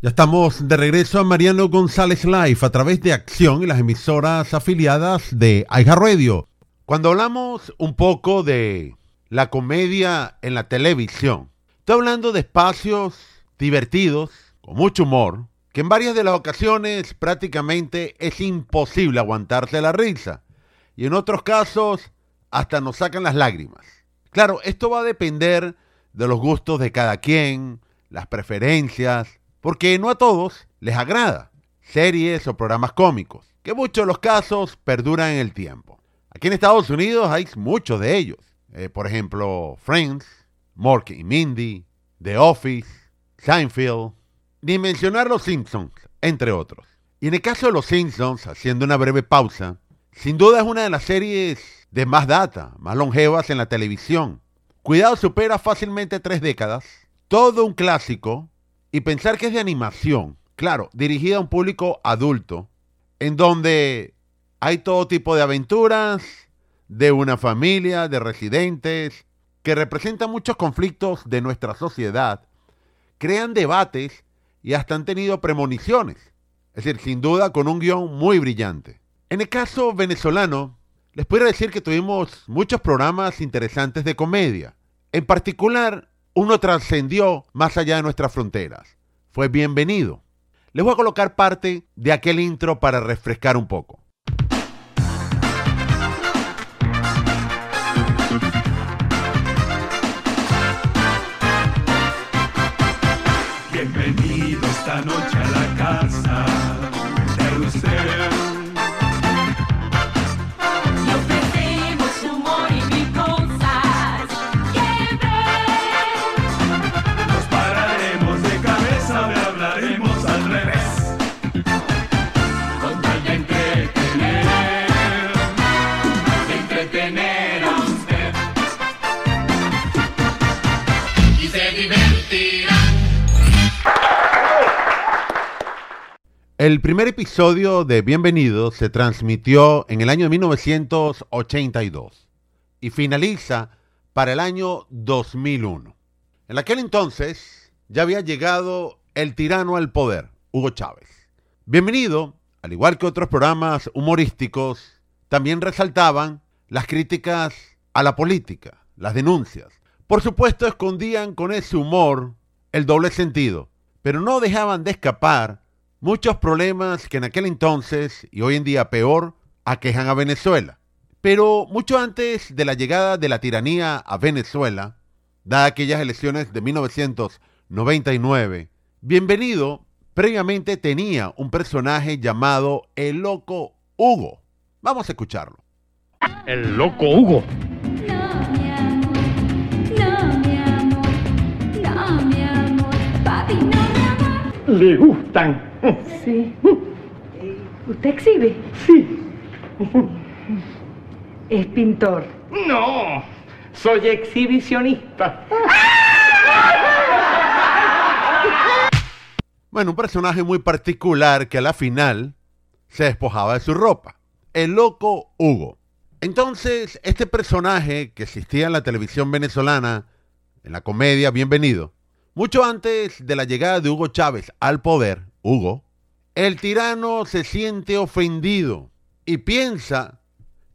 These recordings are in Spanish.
Ya estamos de regreso a Mariano González Live a través de Acción y las emisoras afiliadas de Radio. Cuando hablamos un poco de la comedia en la televisión, estoy hablando de espacios divertidos, con mucho humor, que en varias de las ocasiones prácticamente es imposible aguantarse la risa. Y en otros casos hasta nos sacan las lágrimas. Claro, esto va a depender de los gustos de cada quien, las preferencias, porque no a todos les agrada series o programas cómicos, que muchos de los casos perduran en el tiempo. Aquí en Estados Unidos hay muchos de ellos. Eh, por ejemplo, Friends, Mork y Mindy, The Office, Seinfeld, ni mencionar Los Simpsons, entre otros. Y en el caso de Los Simpsons, haciendo una breve pausa, sin duda es una de las series de más data, más longevas en la televisión. Cuidado supera fácilmente tres décadas, todo un clásico y pensar que es de animación, claro, dirigida a un público adulto, en donde hay todo tipo de aventuras, de una familia, de residentes, que representan muchos conflictos de nuestra sociedad, crean debates y hasta han tenido premoniciones. Es decir, sin duda con un guion muy brillante. En el caso venezolano, les puedo decir que tuvimos muchos programas interesantes de comedia. En particular, uno trascendió más allá de nuestras fronteras. Fue bienvenido. Les voy a colocar parte de aquel intro para refrescar un poco. Bienvenido esta noche El primer episodio de Bienvenido se transmitió en el año 1982 y finaliza para el año 2001. En aquel entonces ya había llegado el tirano al poder, Hugo Chávez. Bienvenido, al igual que otros programas humorísticos, también resaltaban las críticas a la política, las denuncias. Por supuesto, escondían con ese humor el doble sentido, pero no dejaban de escapar muchos problemas que en aquel entonces y hoy en día peor aquejan a Venezuela. Pero mucho antes de la llegada de la tiranía a Venezuela, dadas aquellas elecciones de 1999, Bienvenido previamente tenía un personaje llamado el Loco Hugo. Vamos a escucharlo. El Loco Hugo. Le gustan. Sí. ¿Usted exhibe? Sí. Es pintor. No, soy exhibicionista. Bueno, un personaje muy particular que a la final se despojaba de su ropa. El loco Hugo. Entonces, este personaje que existía en la televisión venezolana, en la comedia Bienvenido, mucho antes de la llegada de Hugo Chávez al poder, Hugo, el tirano se siente ofendido y piensa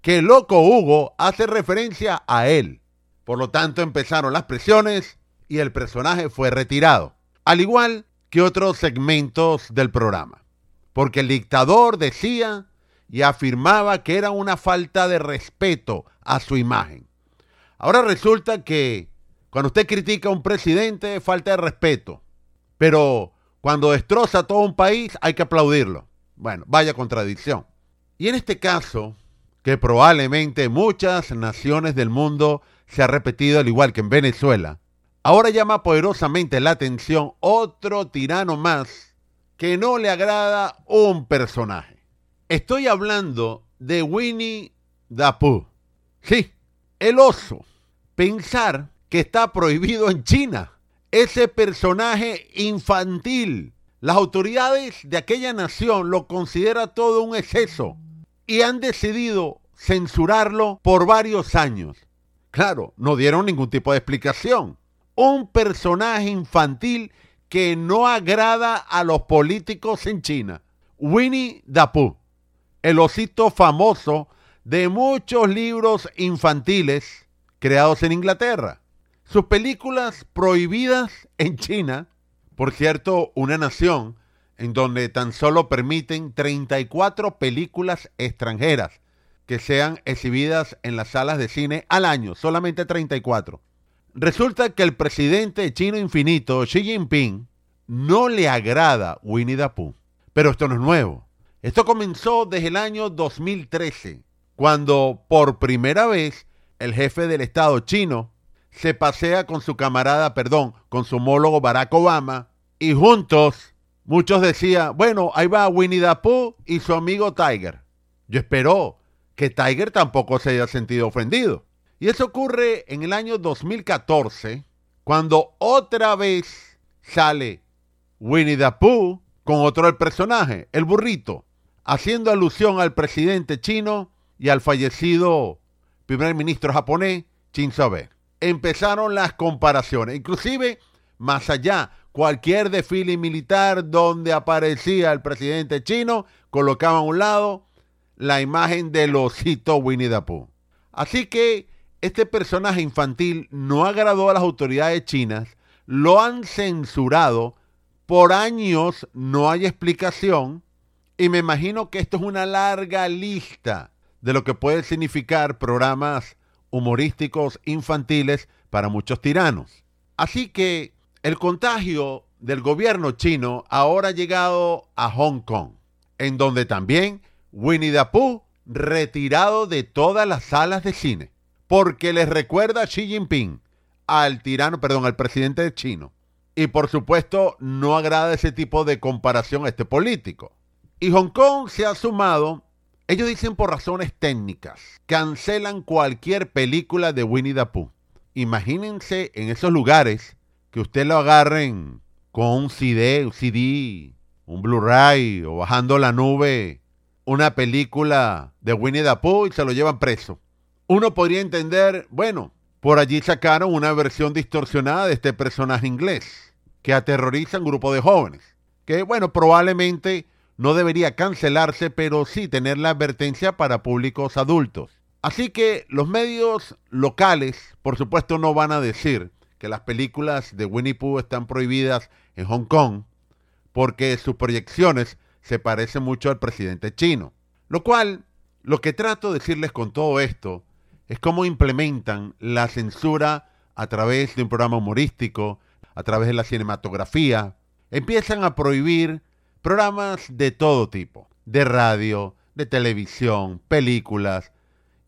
que el loco Hugo hace referencia a él. Por lo tanto, empezaron las presiones y el personaje fue retirado, al igual que otros segmentos del programa, porque el dictador decía y afirmaba que era una falta de respeto a su imagen. Ahora resulta que cuando usted critica a un presidente, falta de respeto, pero cuando destroza todo un país hay que aplaudirlo. Bueno, vaya contradicción. Y en este caso, que probablemente muchas naciones del mundo se ha repetido al igual que en Venezuela, ahora llama poderosamente la atención otro tirano más que no le agrada un personaje. Estoy hablando de Winnie the Pooh. Sí, el oso. Pensar que está prohibido en China. Ese personaje infantil. Las autoridades de aquella nación lo consideran todo un exceso y han decidido censurarlo por varios años. Claro, no dieron ningún tipo de explicación. Un personaje infantil que no agrada a los políticos en China. Winnie the Pooh, el osito famoso de muchos libros infantiles creados en Inglaterra. Sus películas prohibidas en China, por cierto, una nación en donde tan solo permiten 34 películas extranjeras que sean exhibidas en las salas de cine al año, solamente 34. Resulta que el presidente chino infinito, Xi Jinping, no le agrada Winnie the Pooh. Pero esto no es nuevo. Esto comenzó desde el año 2013, cuando por primera vez el jefe del Estado chino se pasea con su camarada, perdón, con su homólogo Barack Obama, y juntos muchos decían, bueno, ahí va Winnie the Pooh y su amigo Tiger. Yo espero que Tiger tampoco se haya sentido ofendido. Y eso ocurre en el año 2014, cuando otra vez sale Winnie the Pooh con otro del personaje, el burrito, haciendo alusión al presidente chino y al fallecido primer ministro japonés, Shinzo Abe. Empezaron las comparaciones, inclusive más allá, cualquier desfile militar donde aparecía el presidente chino, colocaban a un lado la imagen del osito Winnie the Pooh. Así que este personaje infantil no agradó a las autoridades chinas, lo han censurado, por años no hay explicación y me imagino que esto es una larga lista de lo que puede significar programas humorísticos infantiles para muchos tiranos. Así que el contagio del gobierno chino ahora ha llegado a Hong Kong, en donde también Winnie the Pooh retirado de todas las salas de cine, porque les recuerda a Xi Jinping, al tirano, perdón, al presidente chino. Y por supuesto no agrada ese tipo de comparación a este político. Y Hong Kong se ha sumado, ellos dicen por razones técnicas, cancelan cualquier película de Winnie the Pooh. Imagínense en esos lugares que usted lo agarren con un CD, un CD, un Blu-ray o bajando la nube una película de Winnie the Pooh y se lo llevan preso. Uno podría entender, bueno, por allí sacaron una versión distorsionada de este personaje inglés que aterroriza a un grupo de jóvenes. Que, bueno, probablemente no debería cancelarse, pero sí tener la advertencia para públicos adultos. Así que los medios locales, por supuesto, no van a decir que las películas de Winnie Pooh están prohibidas en Hong Kong, porque sus proyecciones se parece mucho al presidente chino. Lo cual, lo que trato de decirles con todo esto es cómo implementan la censura a través de un programa humorístico, a través de la cinematografía. Empiezan a prohibir programas de todo tipo, de radio, de televisión, películas,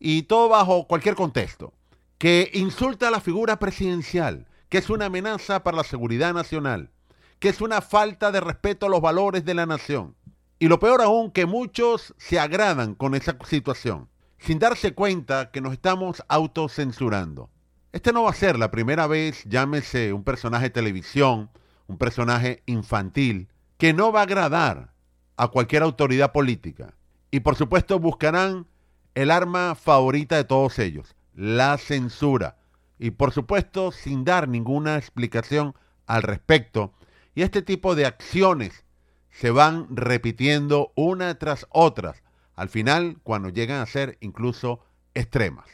y todo bajo cualquier contexto, que insulta a la figura presidencial, que es una amenaza para la seguridad nacional, que es una falta de respeto a los valores de la nación. Y lo peor aún, que muchos se agradan con esa situación, sin darse cuenta que nos estamos autocensurando. Este no va a ser la primera vez, llámese un personaje de televisión, un personaje infantil, que no va a agradar a cualquier autoridad política. Y por supuesto buscarán el arma favorita de todos ellos, la censura. Y por supuesto sin dar ninguna explicación al respecto. Y este tipo de acciones se van repitiendo una tras otras, al final cuando llegan a ser incluso extremas.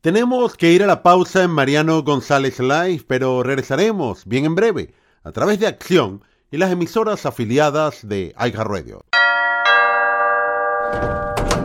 Tenemos que ir a la pausa en Mariano González Live, pero regresaremos bien en breve a través de Acción y las emisoras afiliadas de iHeartRadio.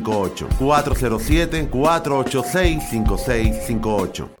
407-486-5658.